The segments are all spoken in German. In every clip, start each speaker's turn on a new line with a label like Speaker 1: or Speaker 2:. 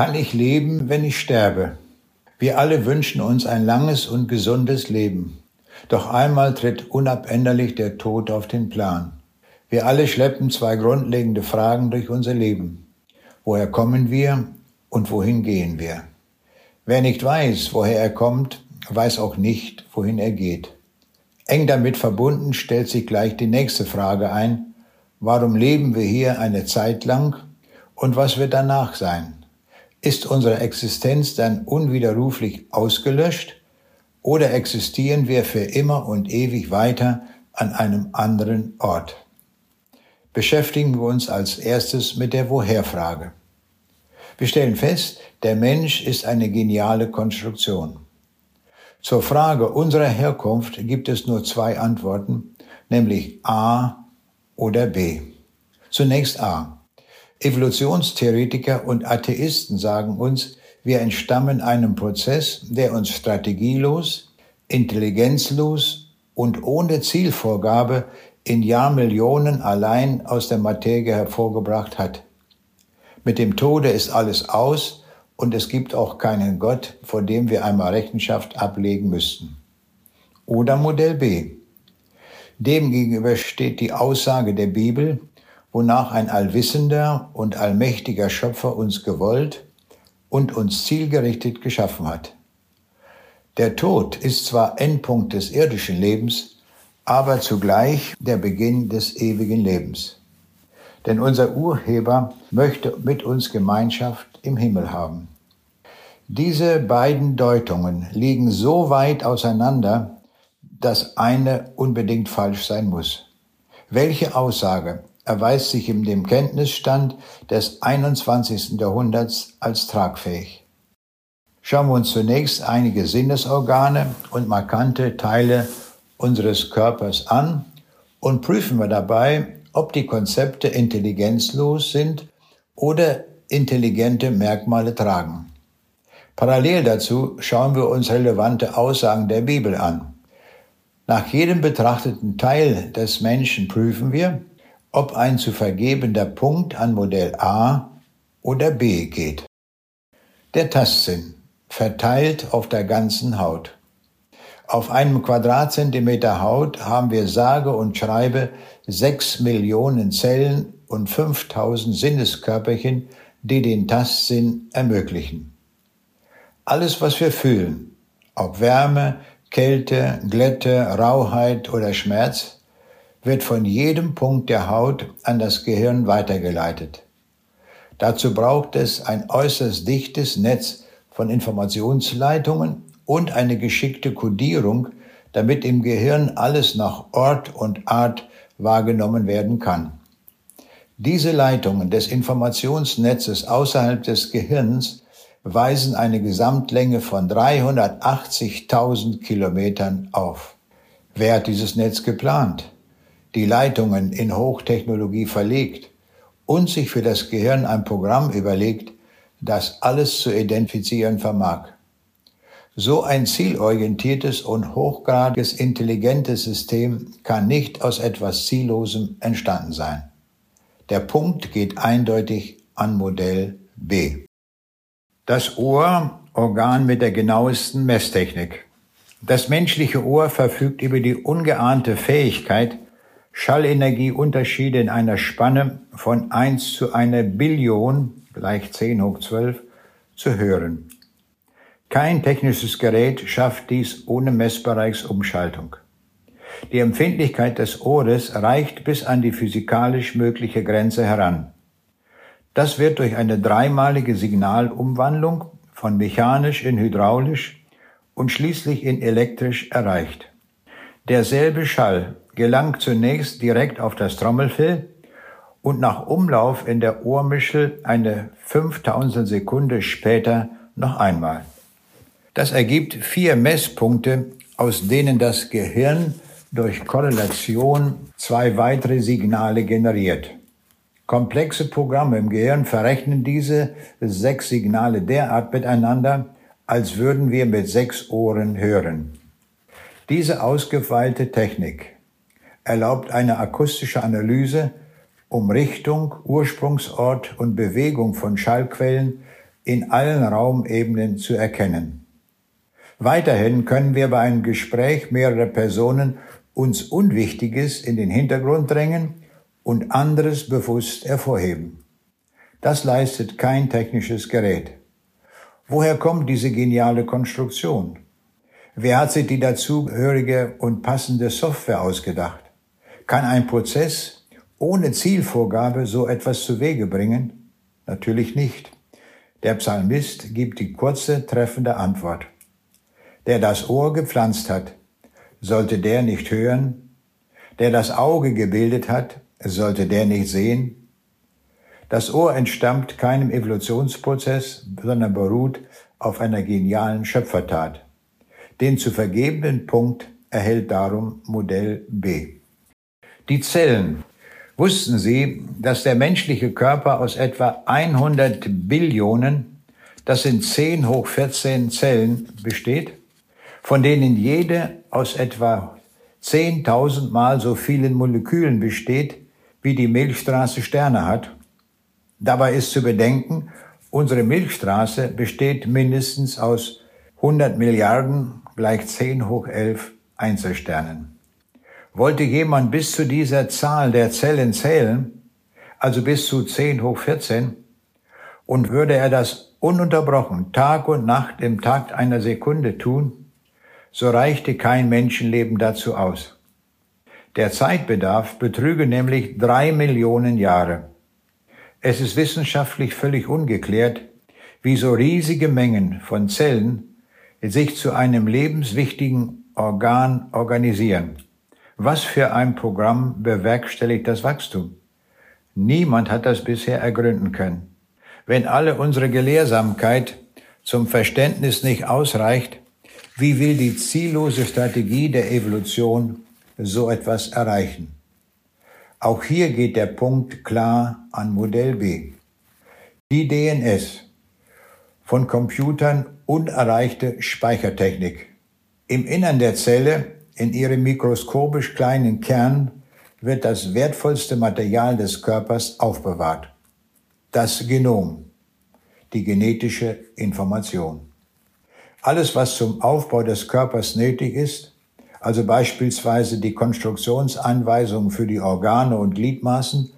Speaker 1: Kann ich leben, wenn ich sterbe? Wir alle wünschen uns ein langes und gesundes Leben. Doch einmal tritt unabänderlich der Tod auf den Plan. Wir alle schleppen zwei grundlegende Fragen durch unser Leben. Woher kommen wir und wohin gehen wir? Wer nicht weiß, woher er kommt, weiß auch nicht, wohin er geht. Eng damit verbunden stellt sich gleich die nächste Frage ein. Warum leben wir hier eine Zeit lang und was wird danach sein? Ist unsere Existenz dann unwiderruflich ausgelöscht oder existieren wir für immer und ewig weiter an einem anderen Ort? Beschäftigen wir uns als erstes mit der Woher-Frage. Wir stellen fest, der Mensch ist eine geniale Konstruktion. Zur Frage unserer Herkunft gibt es nur zwei Antworten, nämlich A oder B. Zunächst A. Evolutionstheoretiker und Atheisten sagen uns, wir entstammen einem Prozess, der uns strategielos, intelligenzlos und ohne Zielvorgabe in Jahrmillionen allein aus der Materie hervorgebracht hat. Mit dem Tode ist alles aus und es gibt auch keinen Gott, vor dem wir einmal Rechenschaft ablegen müssten. Oder Modell B. Demgegenüber steht die Aussage der Bibel, wonach ein allwissender und allmächtiger Schöpfer uns gewollt und uns zielgerichtet geschaffen hat. Der Tod ist zwar Endpunkt des irdischen Lebens, aber zugleich der Beginn des ewigen Lebens. Denn unser Urheber möchte mit uns Gemeinschaft im Himmel haben. Diese beiden Deutungen liegen so weit auseinander, dass eine unbedingt falsch sein muss. Welche Aussage erweist sich in dem Kenntnisstand des 21. Jahrhunderts als tragfähig. Schauen wir uns zunächst einige Sinnesorgane und markante Teile unseres Körpers an und prüfen wir dabei, ob die Konzepte intelligenzlos sind oder intelligente Merkmale tragen. Parallel dazu schauen wir uns relevante Aussagen der Bibel an. Nach jedem betrachteten Teil des Menschen prüfen wir, ob ein zu vergebender Punkt an Modell A oder B geht. Der Tastsinn verteilt auf der ganzen Haut. Auf einem Quadratzentimeter Haut haben wir sage und schreibe sechs Millionen Zellen und 5000 Sinneskörperchen, die den Tastsinn ermöglichen. Alles, was wir fühlen, ob Wärme, Kälte, Glätte, Rauheit oder Schmerz, wird von jedem Punkt der Haut an das Gehirn weitergeleitet. Dazu braucht es ein äußerst dichtes Netz von Informationsleitungen und eine geschickte Kodierung, damit im Gehirn alles nach Ort und Art wahrgenommen werden kann. Diese Leitungen des Informationsnetzes außerhalb des Gehirns weisen eine Gesamtlänge von 380.000 Kilometern auf. Wer hat dieses Netz geplant? Die Leitungen in Hochtechnologie verlegt und sich für das Gehirn ein Programm überlegt, das alles zu identifizieren vermag. So ein zielorientiertes und hochgradiges intelligentes System kann nicht aus etwas Ziellosem entstanden sein. Der Punkt geht eindeutig an Modell B. Das Ohr, Organ mit der genauesten Messtechnik. Das menschliche Ohr verfügt über die ungeahnte Fähigkeit, Schallenergieunterschiede in einer Spanne von 1 zu einer Billion, gleich 10 hoch 12, zu hören. Kein technisches Gerät schafft dies ohne Messbereichsumschaltung. Die Empfindlichkeit des Ohres reicht bis an die physikalisch mögliche Grenze heran. Das wird durch eine dreimalige Signalumwandlung von mechanisch in hydraulisch und schließlich in elektrisch erreicht. Derselbe Schall gelangt zunächst direkt auf das Trommelfell und nach Umlauf in der Ohrmischel eine fünftausend Sekunde später noch einmal. Das ergibt vier Messpunkte, aus denen das Gehirn durch Korrelation zwei weitere Signale generiert. Komplexe Programme im Gehirn verrechnen diese sechs Signale derart miteinander, als würden wir mit sechs Ohren hören. Diese ausgefeilte Technik erlaubt eine akustische Analyse, um Richtung, Ursprungsort und Bewegung von Schallquellen in allen Raumebenen zu erkennen. Weiterhin können wir bei einem Gespräch mehrerer Personen uns Unwichtiges in den Hintergrund drängen und anderes bewusst hervorheben. Das leistet kein technisches Gerät. Woher kommt diese geniale Konstruktion? Wer hat sich die dazugehörige und passende Software ausgedacht? Kann ein Prozess ohne Zielvorgabe so etwas zu Wege bringen? Natürlich nicht. Der Psalmist gibt die kurze, treffende Antwort. Der das Ohr gepflanzt hat, sollte der nicht hören? Der das Auge gebildet hat, sollte der nicht sehen? Das Ohr entstammt keinem Evolutionsprozess, sondern beruht auf einer genialen Schöpfertat. Den zu vergebenen Punkt erhält darum Modell B. Die Zellen. Wussten Sie, dass der menschliche Körper aus etwa 100 Billionen, das sind 10 hoch 14 Zellen, besteht, von denen jede aus etwa 10.000 mal so vielen Molekülen besteht, wie die Milchstraße Sterne hat? Dabei ist zu bedenken, unsere Milchstraße besteht mindestens aus 100 Milliarden gleich 10 hoch 11 Einzelsternen. Wollte jemand bis zu dieser Zahl der Zellen zählen, also bis zu 10 hoch 14, und würde er das ununterbrochen Tag und Nacht im Takt einer Sekunde tun, so reichte kein Menschenleben dazu aus. Der Zeitbedarf betrüge nämlich drei Millionen Jahre. Es ist wissenschaftlich völlig ungeklärt, wie so riesige Mengen von Zellen sich zu einem lebenswichtigen Organ organisieren. Was für ein Programm bewerkstelligt das Wachstum? Niemand hat das bisher ergründen können. Wenn alle unsere Gelehrsamkeit zum Verständnis nicht ausreicht, wie will die ziellose Strategie der Evolution so etwas erreichen? Auch hier geht der Punkt klar an Modell B. Die DNS, von Computern unerreichte Speichertechnik. Im Innern der Zelle, in ihrem mikroskopisch kleinen Kern, wird das wertvollste Material des Körpers aufbewahrt. Das Genom, die genetische Information. Alles, was zum Aufbau des Körpers nötig ist, also beispielsweise die Konstruktionsanweisungen für die Organe und Gliedmaßen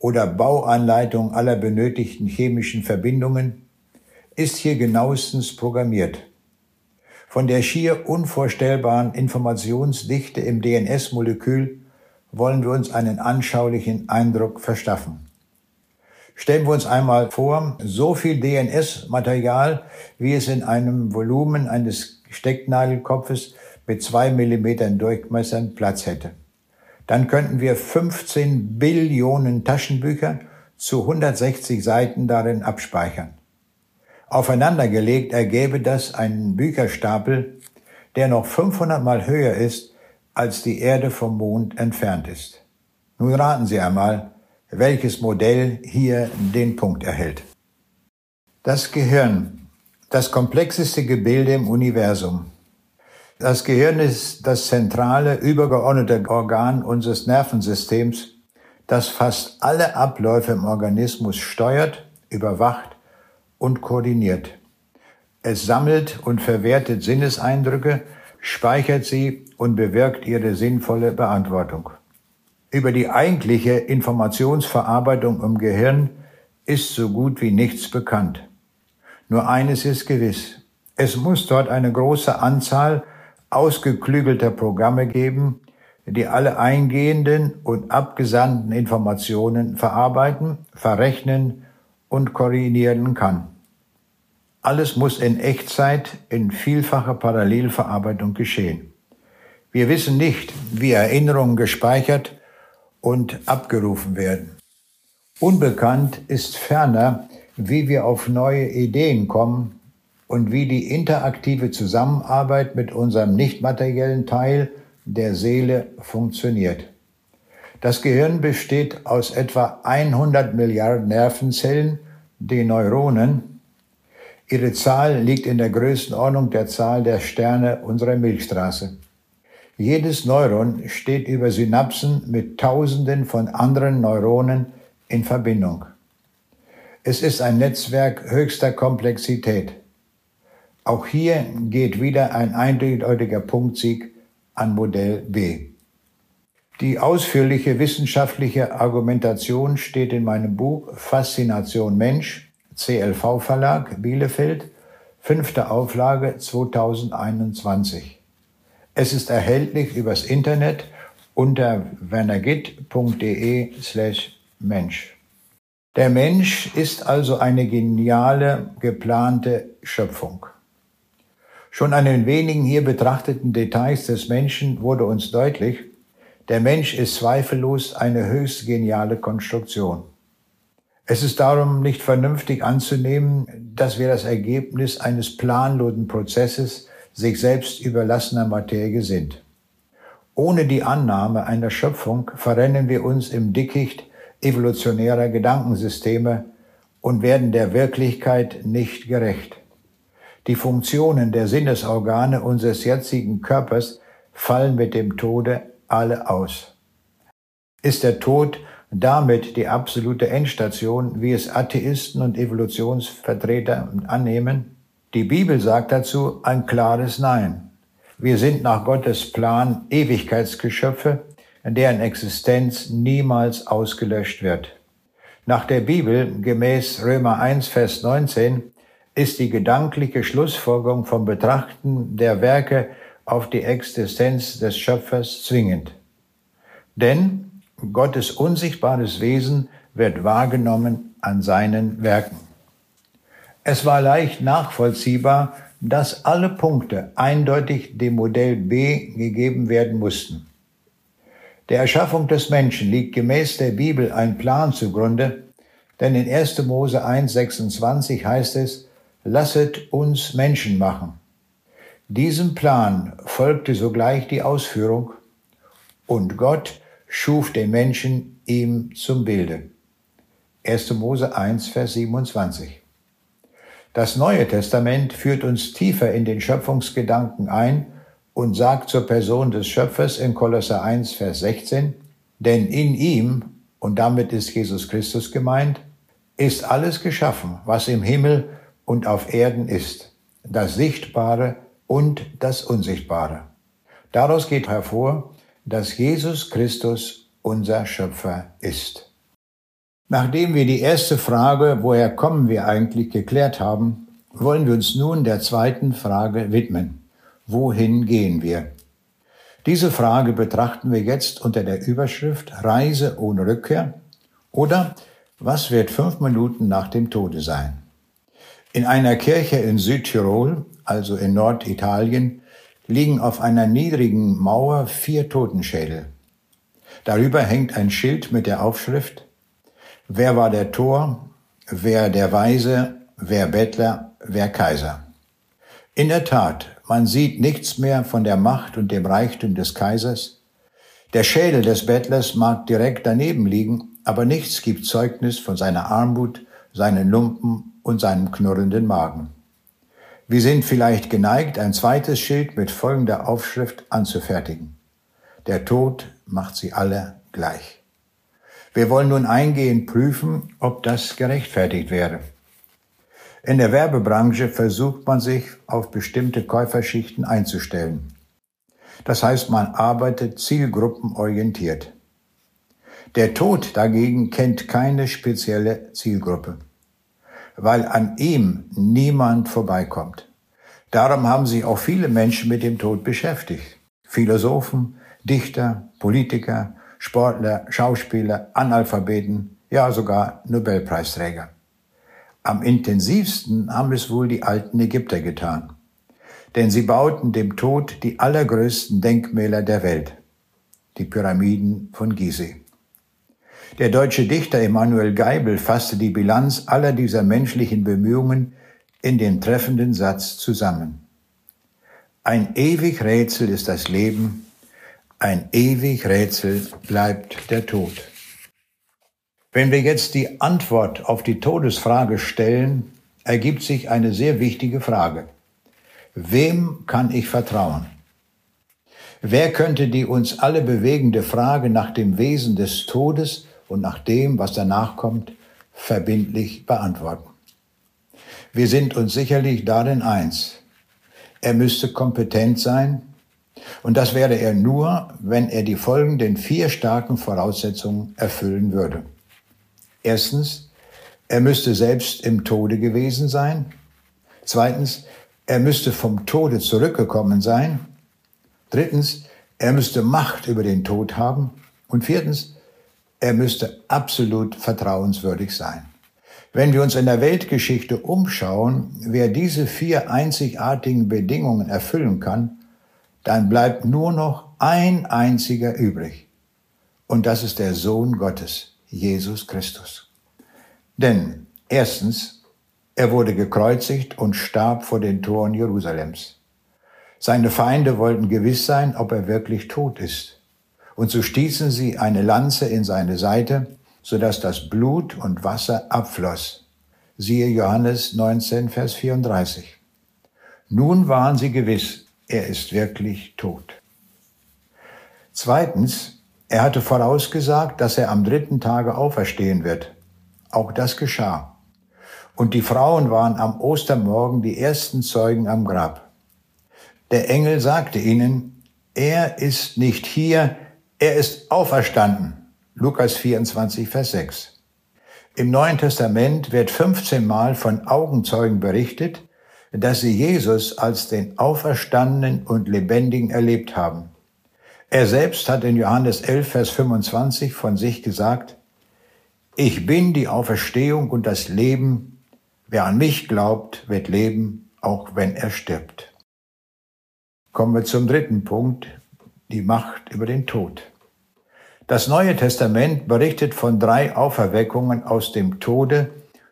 Speaker 1: oder Bauanleitung aller benötigten chemischen Verbindungen, ist hier genauestens programmiert. Von der schier unvorstellbaren Informationsdichte im DNS-Molekül wollen wir uns einen anschaulichen Eindruck verschaffen. Stellen wir uns einmal vor, so viel DNS-Material, wie es in einem Volumen eines Stecknadelkopfes mit zwei Millimetern Durchmessern Platz hätte. Dann könnten wir 15 Billionen Taschenbücher zu 160 Seiten darin abspeichern. Aufeinandergelegt ergäbe das einen Bücherstapel, der noch 500 mal höher ist, als die Erde vom Mond entfernt ist. Nun raten Sie einmal, welches Modell hier den Punkt erhält. Das Gehirn, das komplexeste Gebilde im Universum, das Gehirn ist das zentrale, übergeordnete Organ unseres Nervensystems, das fast alle Abläufe im Organismus steuert, überwacht und koordiniert. Es sammelt und verwertet Sinneseindrücke, speichert sie und bewirkt ihre sinnvolle Beantwortung. Über die eigentliche Informationsverarbeitung im Gehirn ist so gut wie nichts bekannt. Nur eines ist gewiss. Es muss dort eine große Anzahl ausgeklügelter Programme geben, die alle eingehenden und abgesandten Informationen verarbeiten, verrechnen und koordinieren kann. Alles muss in Echtzeit in vielfacher Parallelverarbeitung geschehen. Wir wissen nicht, wie Erinnerungen gespeichert und abgerufen werden. Unbekannt ist ferner, wie wir auf neue Ideen kommen und wie die interaktive Zusammenarbeit mit unserem nichtmateriellen Teil der Seele funktioniert. Das Gehirn besteht aus etwa 100 Milliarden Nervenzellen, die Neuronen. Ihre Zahl liegt in der Größenordnung der Zahl der Sterne unserer Milchstraße. Jedes Neuron steht über Synapsen mit Tausenden von anderen Neuronen in Verbindung. Es ist ein Netzwerk höchster Komplexität. Auch hier geht wieder ein eindeutiger Punktsieg an Modell B. Die ausführliche wissenschaftliche Argumentation steht in meinem Buch Faszination Mensch, CLV Verlag, Bielefeld, fünfte Auflage 2021. Es ist erhältlich übers Internet unter wernergitt.de slash Mensch. Der Mensch ist also eine geniale, geplante Schöpfung. Schon an den wenigen hier betrachteten Details des Menschen wurde uns deutlich, der Mensch ist zweifellos eine höchst geniale Konstruktion. Es ist darum nicht vernünftig anzunehmen, dass wir das Ergebnis eines planlosen Prozesses sich selbst überlassener Materie sind. Ohne die Annahme einer Schöpfung verrennen wir uns im Dickicht evolutionärer Gedankensysteme und werden der Wirklichkeit nicht gerecht. Die Funktionen der Sinnesorgane unseres jetzigen Körpers fallen mit dem Tode alle aus. Ist der Tod damit die absolute Endstation, wie es Atheisten und Evolutionsvertreter annehmen? Die Bibel sagt dazu ein klares Nein. Wir sind nach Gottes Plan Ewigkeitsgeschöpfe, deren Existenz niemals ausgelöscht wird. Nach der Bibel, gemäß Römer 1, Vers 19, ist die gedankliche Schlussfolgerung vom Betrachten der Werke auf die Existenz des Schöpfers zwingend. Denn Gottes unsichtbares Wesen wird wahrgenommen an seinen Werken. Es war leicht nachvollziehbar, dass alle Punkte eindeutig dem Modell B gegeben werden mussten. Der Erschaffung des Menschen liegt gemäß der Bibel ein Plan zugrunde, denn in 1. Mose 1.26 heißt es, lasset uns Menschen machen diesem Plan folgte sogleich die Ausführung und Gott schuf den Menschen ihm zum Bilde. 1. Mose 1, Vers 27. Das Neue Testament führt uns tiefer in den Schöpfungsgedanken ein und sagt zur Person des Schöpfers in Kolosser 1, Vers 16, denn in ihm, und damit ist Jesus Christus gemeint, ist alles geschaffen, was im Himmel und auf Erden ist, das Sichtbare und das Unsichtbare. Daraus geht hervor, dass Jesus Christus unser Schöpfer ist. Nachdem wir die erste Frage, woher kommen wir eigentlich, geklärt haben, wollen wir uns nun der zweiten Frage widmen. Wohin gehen wir? Diese Frage betrachten wir jetzt unter der Überschrift Reise ohne Rückkehr oder was wird fünf Minuten nach dem Tode sein? In einer Kirche in Südtirol also in Norditalien, liegen auf einer niedrigen Mauer vier Totenschädel. Darüber hängt ein Schild mit der Aufschrift Wer war der Tor? Wer der Weise? Wer Bettler? Wer Kaiser? In der Tat, man sieht nichts mehr von der Macht und dem Reichtum des Kaisers. Der Schädel des Bettlers mag direkt daneben liegen, aber nichts gibt Zeugnis von seiner Armut, seinen Lumpen und seinem knurrenden Magen. Wir sind vielleicht geneigt, ein zweites Schild mit folgender Aufschrift anzufertigen. Der Tod macht sie alle gleich. Wir wollen nun eingehend prüfen, ob das gerechtfertigt wäre. In der Werbebranche versucht man sich auf bestimmte Käuferschichten einzustellen. Das heißt, man arbeitet zielgruppenorientiert. Der Tod dagegen kennt keine spezielle Zielgruppe weil an ihm niemand vorbeikommt. Darum haben sich auch viele Menschen mit dem Tod beschäftigt. Philosophen, Dichter, Politiker, Sportler, Schauspieler, Analphabeten, ja sogar Nobelpreisträger. Am intensivsten haben es wohl die alten Ägypter getan. Denn sie bauten dem Tod die allergrößten Denkmäler der Welt, die Pyramiden von Gizeh. Der deutsche Dichter Emanuel Geibel fasste die Bilanz aller dieser menschlichen Bemühungen in den treffenden Satz zusammen. Ein ewig Rätsel ist das Leben, ein ewig Rätsel bleibt der Tod. Wenn wir jetzt die Antwort auf die Todesfrage stellen, ergibt sich eine sehr wichtige Frage. Wem kann ich vertrauen? Wer könnte die uns alle bewegende Frage nach dem Wesen des Todes und nach dem, was danach kommt, verbindlich beantworten. Wir sind uns sicherlich darin eins. Er müsste kompetent sein, und das wäre er nur, wenn er die folgenden vier starken Voraussetzungen erfüllen würde. Erstens, er müsste selbst im Tode gewesen sein. Zweitens, er müsste vom Tode zurückgekommen sein. Drittens, er müsste Macht über den Tod haben. Und viertens, er müsste absolut vertrauenswürdig sein. Wenn wir uns in der Weltgeschichte umschauen, wer diese vier einzigartigen Bedingungen erfüllen kann, dann bleibt nur noch ein einziger übrig. Und das ist der Sohn Gottes, Jesus Christus. Denn erstens, er wurde gekreuzigt und starb vor den Toren Jerusalems. Seine Feinde wollten gewiss sein, ob er wirklich tot ist. Und so stießen sie eine Lanze in seine Seite, sodass das Blut und Wasser abfloss. Siehe Johannes 19, Vers 34. Nun waren sie gewiss, er ist wirklich tot. Zweitens, er hatte vorausgesagt, dass er am dritten Tage auferstehen wird. Auch das geschah. Und die Frauen waren am Ostermorgen die ersten Zeugen am Grab. Der Engel sagte ihnen, er ist nicht hier, er ist auferstanden. Lukas 24, Vers 6. Im Neuen Testament wird 15 Mal von Augenzeugen berichtet, dass sie Jesus als den Auferstandenen und Lebendigen erlebt haben. Er selbst hat in Johannes 11, Vers 25 von sich gesagt, ich bin die Auferstehung und das Leben. Wer an mich glaubt, wird leben, auch wenn er stirbt. Kommen wir zum dritten Punkt, die Macht über den Tod. Das Neue Testament berichtet von drei Auferweckungen aus dem Tode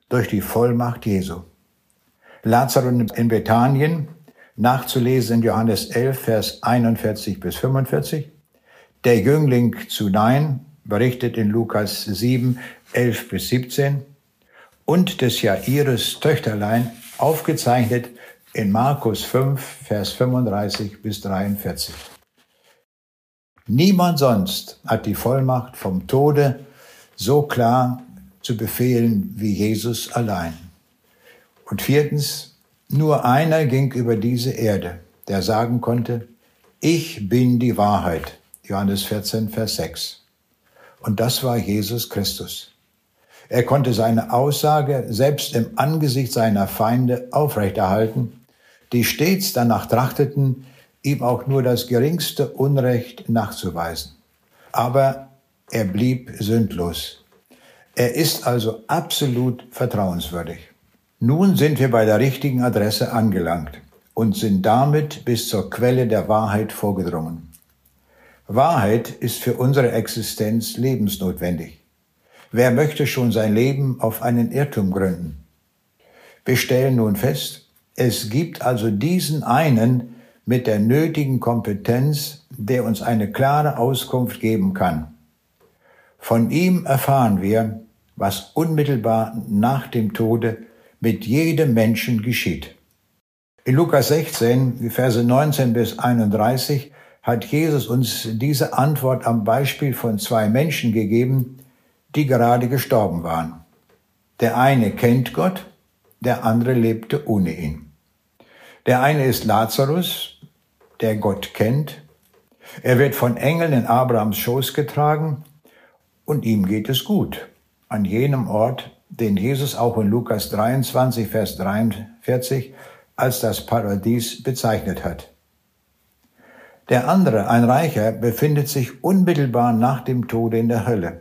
Speaker 1: durch die Vollmacht Jesu. Lazarus in Bethanien, nachzulesen in Johannes 11, Vers 41 bis 45. Der Jüngling zu Nein, berichtet in Lukas 7, 11 bis 17. Und des Jairus Töchterlein, aufgezeichnet in Markus 5, Vers 35 bis 43. Niemand sonst hat die Vollmacht vom Tode so klar zu befehlen wie Jesus allein. Und viertens, nur einer ging über diese Erde, der sagen konnte, ich bin die Wahrheit. Johannes 14, Vers 6. Und das war Jesus Christus. Er konnte seine Aussage selbst im Angesicht seiner Feinde aufrechterhalten, die stets danach trachteten, ihm auch nur das geringste Unrecht nachzuweisen. Aber er blieb sündlos. Er ist also absolut vertrauenswürdig. Nun sind wir bei der richtigen Adresse angelangt und sind damit bis zur Quelle der Wahrheit vorgedrungen. Wahrheit ist für unsere Existenz lebensnotwendig. Wer möchte schon sein Leben auf einen Irrtum gründen? Wir stellen nun fest, es gibt also diesen einen mit der nötigen Kompetenz, der uns eine klare Auskunft geben kann. Von ihm erfahren wir, was unmittelbar nach dem Tode mit jedem Menschen geschieht. In Lukas 16, die Verse 19 bis 31, hat Jesus uns diese Antwort am Beispiel von zwei Menschen gegeben, die gerade gestorben waren. Der eine kennt Gott, der andere lebte ohne ihn. Der eine ist Lazarus, der Gott kennt. Er wird von Engeln in Abrahams Schoß getragen und ihm geht es gut an jenem Ort, den Jesus auch in Lukas 23, Vers 43 als das Paradies bezeichnet hat. Der andere, ein Reicher, befindet sich unmittelbar nach dem Tode in der Hölle.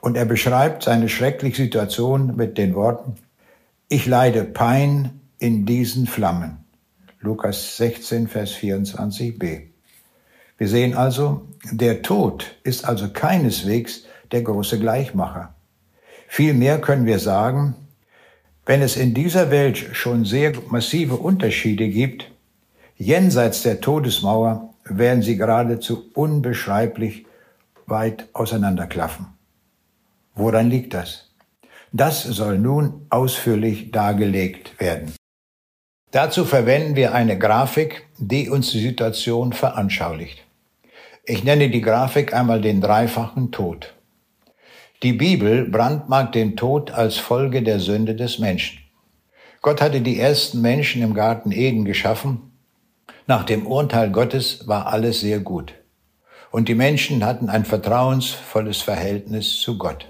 Speaker 1: Und er beschreibt seine schreckliche Situation mit den Worten, ich leide Pein in diesen Flammen. Lukas 16, Vers 24b. Wir sehen also, der Tod ist also keineswegs der große Gleichmacher. Vielmehr können wir sagen, wenn es in dieser Welt schon sehr massive Unterschiede gibt, jenseits der Todesmauer werden sie geradezu unbeschreiblich weit auseinanderklaffen. Woran liegt das? Das soll nun ausführlich dargelegt werden. Dazu verwenden wir eine Grafik, die uns die Situation veranschaulicht. Ich nenne die Grafik einmal den dreifachen Tod. Die Bibel brandmarkt den Tod als Folge der Sünde des Menschen. Gott hatte die ersten Menschen im Garten Eden geschaffen. Nach dem Urteil Gottes war alles sehr gut. Und die Menschen hatten ein vertrauensvolles Verhältnis zu Gott.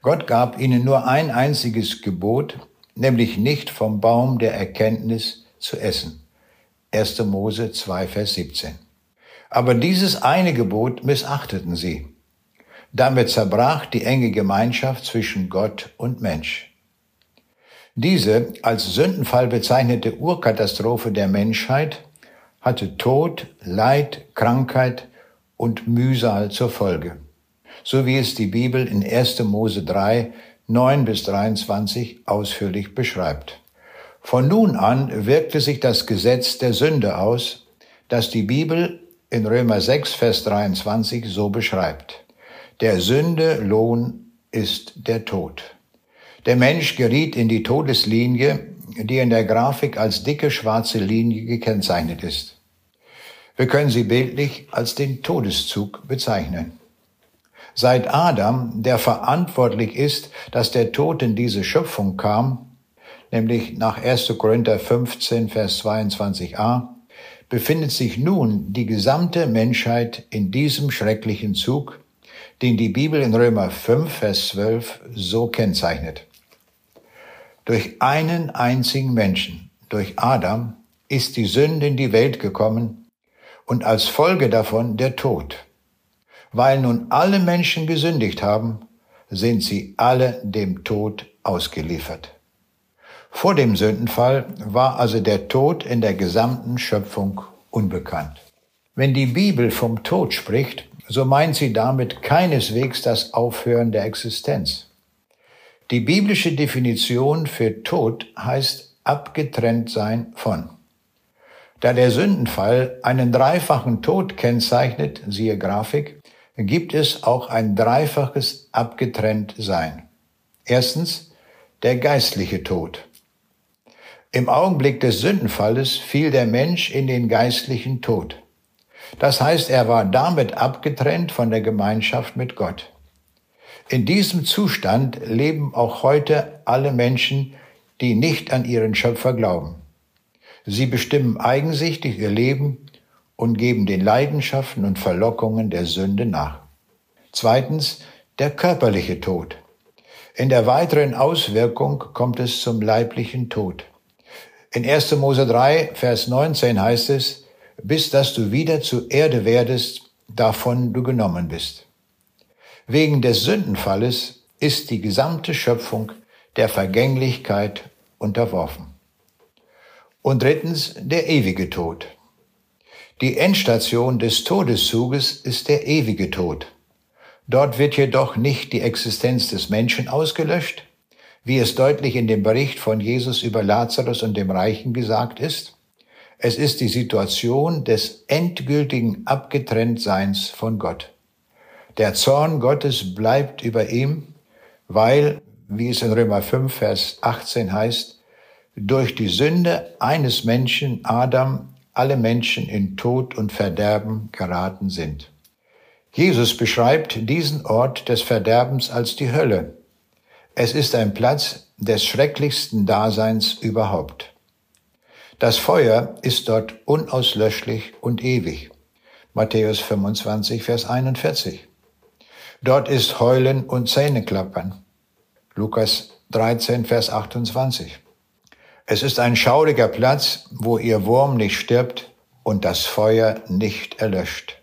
Speaker 1: Gott gab ihnen nur ein einziges Gebot, nämlich nicht vom Baum der Erkenntnis zu essen. 1. Mose 2, Vers 17. Aber dieses eine Gebot missachteten sie. Damit zerbrach die enge Gemeinschaft zwischen Gott und Mensch. Diese als Sündenfall bezeichnete Urkatastrophe der Menschheit hatte Tod, Leid, Krankheit und Mühsal zur Folge, so wie es die Bibel in 1. Mose 3, 9 bis 23 ausführlich beschreibt. Von nun an wirkte sich das Gesetz der Sünde aus, das die Bibel in Römer 6, Vers 23 so beschreibt. Der Sünde Lohn ist der Tod. Der Mensch geriet in die Todeslinie, die in der Grafik als dicke schwarze Linie gekennzeichnet ist. Wir können sie bildlich als den Todeszug bezeichnen. Seit Adam, der verantwortlich ist, dass der Tod in diese Schöpfung kam, nämlich nach 1. Korinther 15, Vers 22a, befindet sich nun die gesamte Menschheit in diesem schrecklichen Zug, den die Bibel in Römer 5, Vers 12 so kennzeichnet. Durch einen einzigen Menschen, durch Adam, ist die Sünde in die Welt gekommen und als Folge davon der Tod. Weil nun alle Menschen gesündigt haben, sind sie alle dem Tod ausgeliefert. Vor dem Sündenfall war also der Tod in der gesamten Schöpfung unbekannt. Wenn die Bibel vom Tod spricht, so meint sie damit keineswegs das Aufhören der Existenz. Die biblische Definition für Tod heißt abgetrennt sein von. Da der Sündenfall einen dreifachen Tod kennzeichnet, siehe Grafik, gibt es auch ein dreifaches abgetrennt sein. Erstens der geistliche Tod. Im Augenblick des Sündenfalles fiel der Mensch in den geistlichen Tod. Das heißt, er war damit abgetrennt von der Gemeinschaft mit Gott. In diesem Zustand leben auch heute alle Menschen, die nicht an ihren Schöpfer glauben. Sie bestimmen eigensichtig ihr Leben und geben den Leidenschaften und Verlockungen der Sünde nach. Zweitens, der körperliche Tod. In der weiteren Auswirkung kommt es zum leiblichen Tod. In 1. Mose 3, Vers 19 heißt es, bis dass du wieder zu Erde werdest, davon du genommen bist. Wegen des Sündenfalles ist die gesamte Schöpfung der Vergänglichkeit unterworfen. Und drittens der ewige Tod. Die Endstation des Todeszuges ist der ewige Tod. Dort wird jedoch nicht die Existenz des Menschen ausgelöscht, wie es deutlich in dem Bericht von Jesus über Lazarus und dem Reichen gesagt ist, es ist die Situation des endgültigen Abgetrenntseins von Gott. Der Zorn Gottes bleibt über ihm, weil, wie es in Römer 5, Vers 18 heißt, durch die Sünde eines Menschen, Adam, alle Menschen in Tod und Verderben geraten sind. Jesus beschreibt diesen Ort des Verderbens als die Hölle. Es ist ein Platz des schrecklichsten Daseins überhaupt. Das Feuer ist dort unauslöschlich und ewig. Matthäus 25, Vers 41. Dort ist Heulen und Zähneklappern. Lukas 13, Vers 28. Es ist ein schauriger Platz, wo ihr Wurm nicht stirbt und das Feuer nicht erlöscht.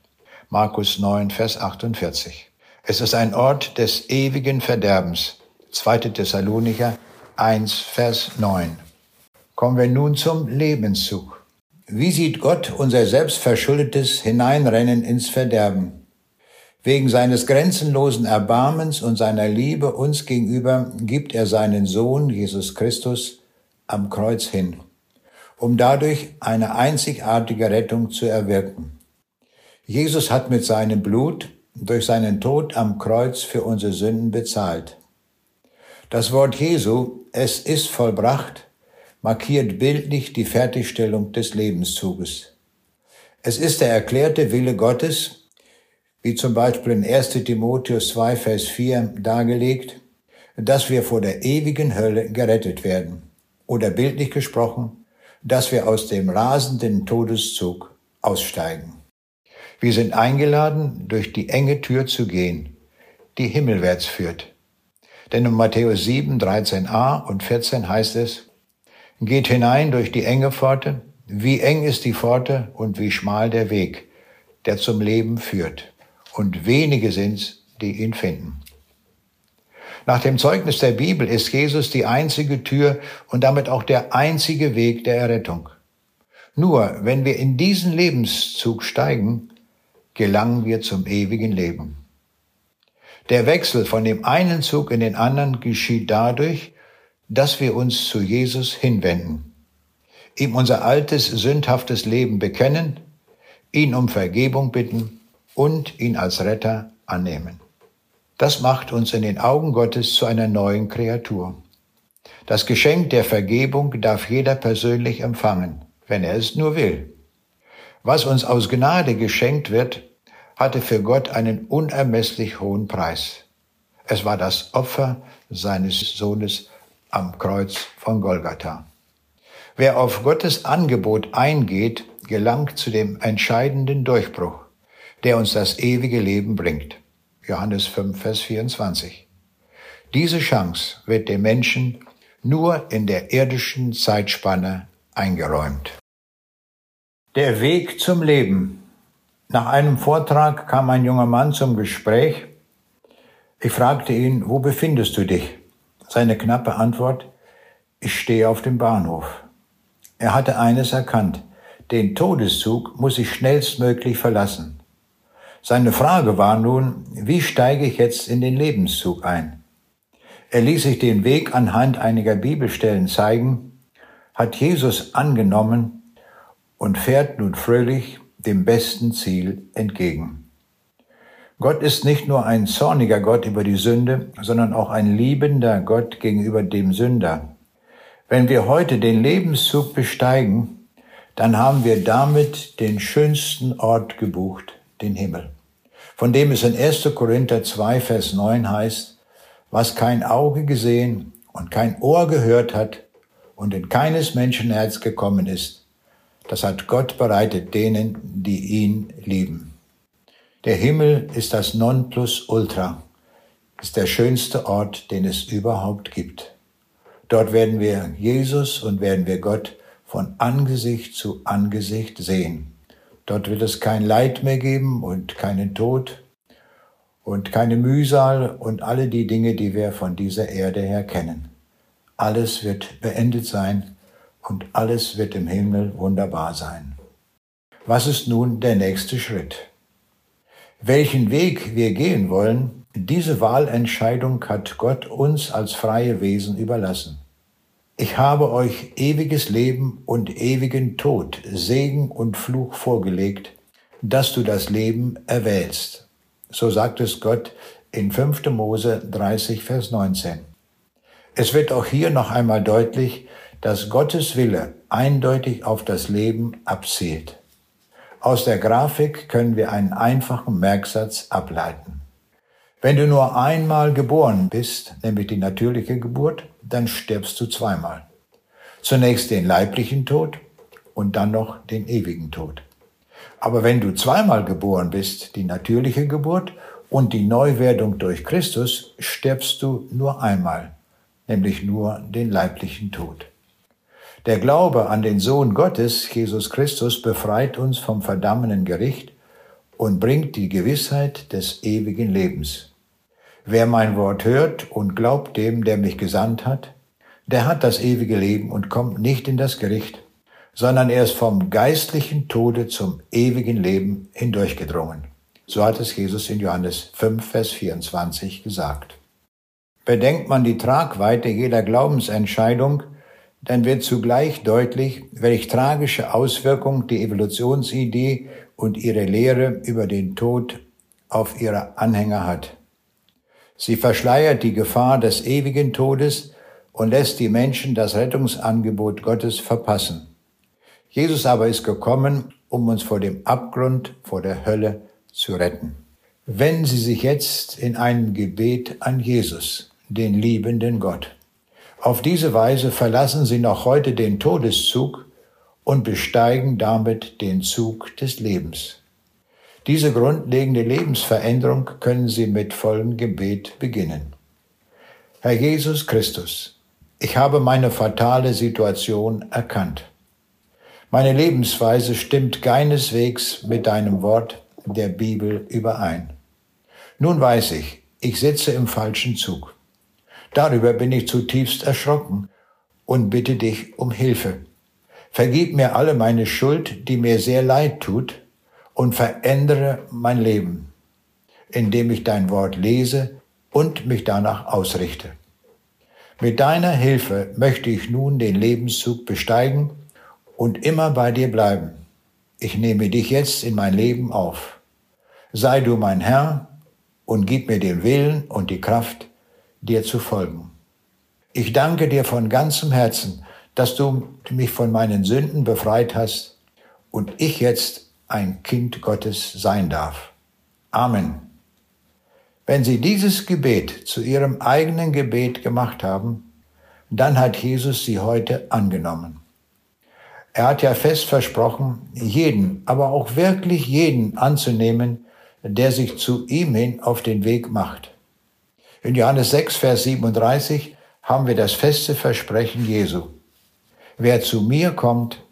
Speaker 1: Markus 9, Vers 48. Es ist ein Ort des ewigen Verderbens. 2. Thessalonicher 1, Vers 9. Kommen wir nun zum Lebenszug. Wie sieht Gott unser selbstverschuldetes Hineinrennen ins Verderben? Wegen seines grenzenlosen Erbarmens und seiner Liebe uns gegenüber gibt er seinen Sohn Jesus Christus am Kreuz hin, um dadurch eine einzigartige Rettung zu erwirken. Jesus hat mit seinem Blut durch seinen Tod am Kreuz für unsere Sünden bezahlt. Das Wort Jesu, es ist vollbracht, markiert bildlich die Fertigstellung des Lebenszuges. Es ist der erklärte Wille Gottes, wie zum Beispiel in 1 Timotheus 2, Vers 4 dargelegt, dass wir vor der ewigen Hölle gerettet werden. Oder bildlich gesprochen, dass wir aus dem rasenden Todeszug aussteigen. Wir sind eingeladen, durch die enge Tür zu gehen, die himmelwärts führt. Denn in Matthäus 7, 13a und 14 heißt es, Geht hinein durch die enge Pforte, wie eng ist die Pforte und wie schmal der Weg, der zum Leben führt. Und wenige sind's, die ihn finden. Nach dem Zeugnis der Bibel ist Jesus die einzige Tür und damit auch der einzige Weg der Errettung. Nur wenn wir in diesen Lebenszug steigen, gelangen wir zum ewigen Leben. Der Wechsel von dem einen Zug in den anderen geschieht dadurch, dass wir uns zu Jesus hinwenden, ihm unser altes, sündhaftes Leben bekennen, ihn um Vergebung bitten und ihn als Retter annehmen. Das macht uns in den Augen Gottes zu einer neuen Kreatur. Das Geschenk der Vergebung darf jeder persönlich empfangen, wenn er es nur will. Was uns aus Gnade geschenkt wird, hatte für Gott einen unermesslich hohen Preis. Es war das Opfer seines Sohnes am Kreuz von Golgatha. Wer auf Gottes Angebot eingeht, gelangt zu dem entscheidenden Durchbruch, der uns das ewige Leben bringt. Johannes 5, Vers 24. Diese Chance wird dem Menschen nur in der irdischen Zeitspanne eingeräumt. Der Weg zum Leben. Nach einem Vortrag kam ein junger Mann zum Gespräch. Ich fragte ihn, wo befindest du dich? Seine knappe Antwort, ich stehe auf dem Bahnhof. Er hatte eines erkannt, den Todeszug muss ich schnellstmöglich verlassen. Seine Frage war nun, wie steige ich jetzt in den Lebenszug ein? Er ließ sich den Weg anhand einiger Bibelstellen zeigen, hat Jesus angenommen und fährt nun fröhlich dem besten Ziel entgegen. Gott ist nicht nur ein zorniger Gott über die Sünde, sondern auch ein liebender Gott gegenüber dem Sünder. Wenn wir heute den Lebenszug besteigen, dann haben wir damit den schönsten Ort gebucht, den Himmel, von dem es in 1. Korinther 2, Vers 9 heißt, was kein Auge gesehen und kein Ohr gehört hat und in keines Menschenherz gekommen ist, das hat Gott bereitet denen, die ihn lieben. Der Himmel ist das Nonplusultra, ist der schönste Ort, den es überhaupt gibt. Dort werden wir Jesus und werden wir Gott von Angesicht zu Angesicht sehen. Dort wird es kein Leid mehr geben und keinen Tod und keine Mühsal und alle die Dinge, die wir von dieser Erde her kennen. Alles wird beendet sein und alles wird im Himmel wunderbar sein. Was ist nun der nächste Schritt? Welchen Weg wir gehen wollen, diese Wahlentscheidung hat Gott uns als freie Wesen überlassen. Ich habe euch ewiges Leben und ewigen Tod, Segen und Fluch vorgelegt, dass du das Leben erwählst. So sagt es Gott in 5. Mose 30, Vers 19. Es wird auch hier noch einmal deutlich, dass Gottes Wille eindeutig auf das Leben abzielt. Aus der Grafik können wir einen einfachen Merksatz ableiten. Wenn du nur einmal geboren bist, nämlich die natürliche Geburt, dann stirbst du zweimal. Zunächst den leiblichen Tod und dann noch den ewigen Tod. Aber wenn du zweimal geboren bist, die natürliche Geburt und die Neuwerdung durch Christus, stirbst du nur einmal, nämlich nur den leiblichen Tod. Der Glaube an den Sohn Gottes, Jesus Christus, befreit uns vom verdammenden Gericht und bringt die Gewissheit des ewigen Lebens. Wer mein Wort hört und glaubt dem, der mich gesandt hat, der hat das ewige Leben und kommt nicht in das Gericht, sondern er ist vom geistlichen Tode zum ewigen Leben hindurchgedrungen. So hat es Jesus in Johannes 5, Vers 24 gesagt. Bedenkt man die Tragweite jeder Glaubensentscheidung, dann wird zugleich deutlich, welch tragische Auswirkung die Evolutionsidee und ihre Lehre über den Tod auf ihre Anhänger hat. Sie verschleiert die Gefahr des ewigen Todes und lässt die Menschen das Rettungsangebot Gottes verpassen. Jesus aber ist gekommen, um uns vor dem Abgrund, vor der Hölle zu retten. Wenden Sie sich jetzt in einem Gebet an Jesus, den liebenden Gott. Auf diese Weise verlassen Sie noch heute den Todeszug und besteigen damit den Zug des Lebens. Diese grundlegende Lebensveränderung können Sie mit vollem Gebet beginnen. Herr Jesus Christus, ich habe meine fatale Situation erkannt. Meine Lebensweise stimmt keineswegs mit deinem Wort der Bibel überein. Nun weiß ich, ich sitze im falschen Zug. Darüber bin ich zutiefst erschrocken und bitte dich um Hilfe. Vergib mir alle meine Schuld, die mir sehr leid tut, und verändere mein Leben, indem ich dein Wort lese und mich danach ausrichte. Mit deiner Hilfe möchte ich nun den Lebenszug besteigen und immer bei dir bleiben. Ich nehme dich jetzt in mein Leben auf. Sei du mein Herr und gib mir den Willen und die Kraft, dir zu folgen. Ich danke dir von ganzem Herzen, dass du mich von meinen Sünden befreit hast und ich jetzt ein Kind Gottes sein darf. Amen. Wenn Sie dieses Gebet zu Ihrem eigenen Gebet gemacht haben, dann hat Jesus Sie heute angenommen. Er hat ja fest versprochen, jeden, aber auch wirklich jeden anzunehmen, der sich zu ihm hin auf den Weg macht. In Johannes 6, Vers 37 haben wir das feste Versprechen Jesu. Wer zu mir kommt,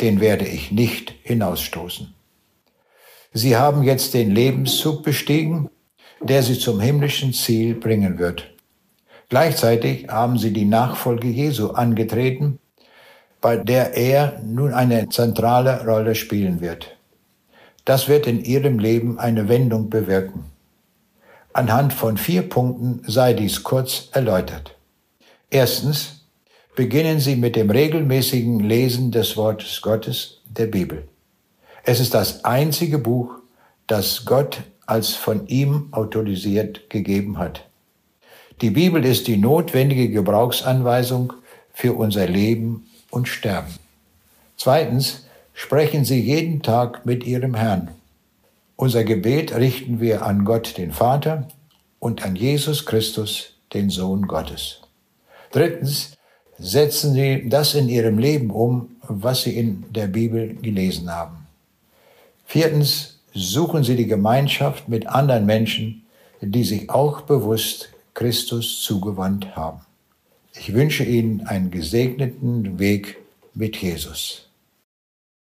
Speaker 1: den werde ich nicht hinausstoßen. Sie haben jetzt den Lebenszug bestiegen, der sie zum himmlischen Ziel bringen wird. Gleichzeitig haben sie die Nachfolge Jesu angetreten, bei der er nun eine zentrale Rolle spielen wird. Das wird in Ihrem Leben eine Wendung bewirken. Anhand von vier Punkten sei dies kurz erläutert. Erstens, beginnen Sie mit dem regelmäßigen Lesen des Wortes Gottes, der Bibel. Es ist das einzige Buch, das Gott als von ihm autorisiert gegeben hat. Die Bibel ist die notwendige Gebrauchsanweisung für unser Leben und Sterben. Zweitens, sprechen Sie jeden Tag mit Ihrem Herrn. Unser Gebet richten wir an Gott den Vater und an Jesus Christus, den Sohn Gottes. Drittens, setzen Sie das in Ihrem Leben um, was Sie in der Bibel gelesen haben. Viertens, suchen Sie die Gemeinschaft mit anderen Menschen, die sich auch bewusst Christus zugewandt haben. Ich wünsche Ihnen einen gesegneten Weg mit Jesus.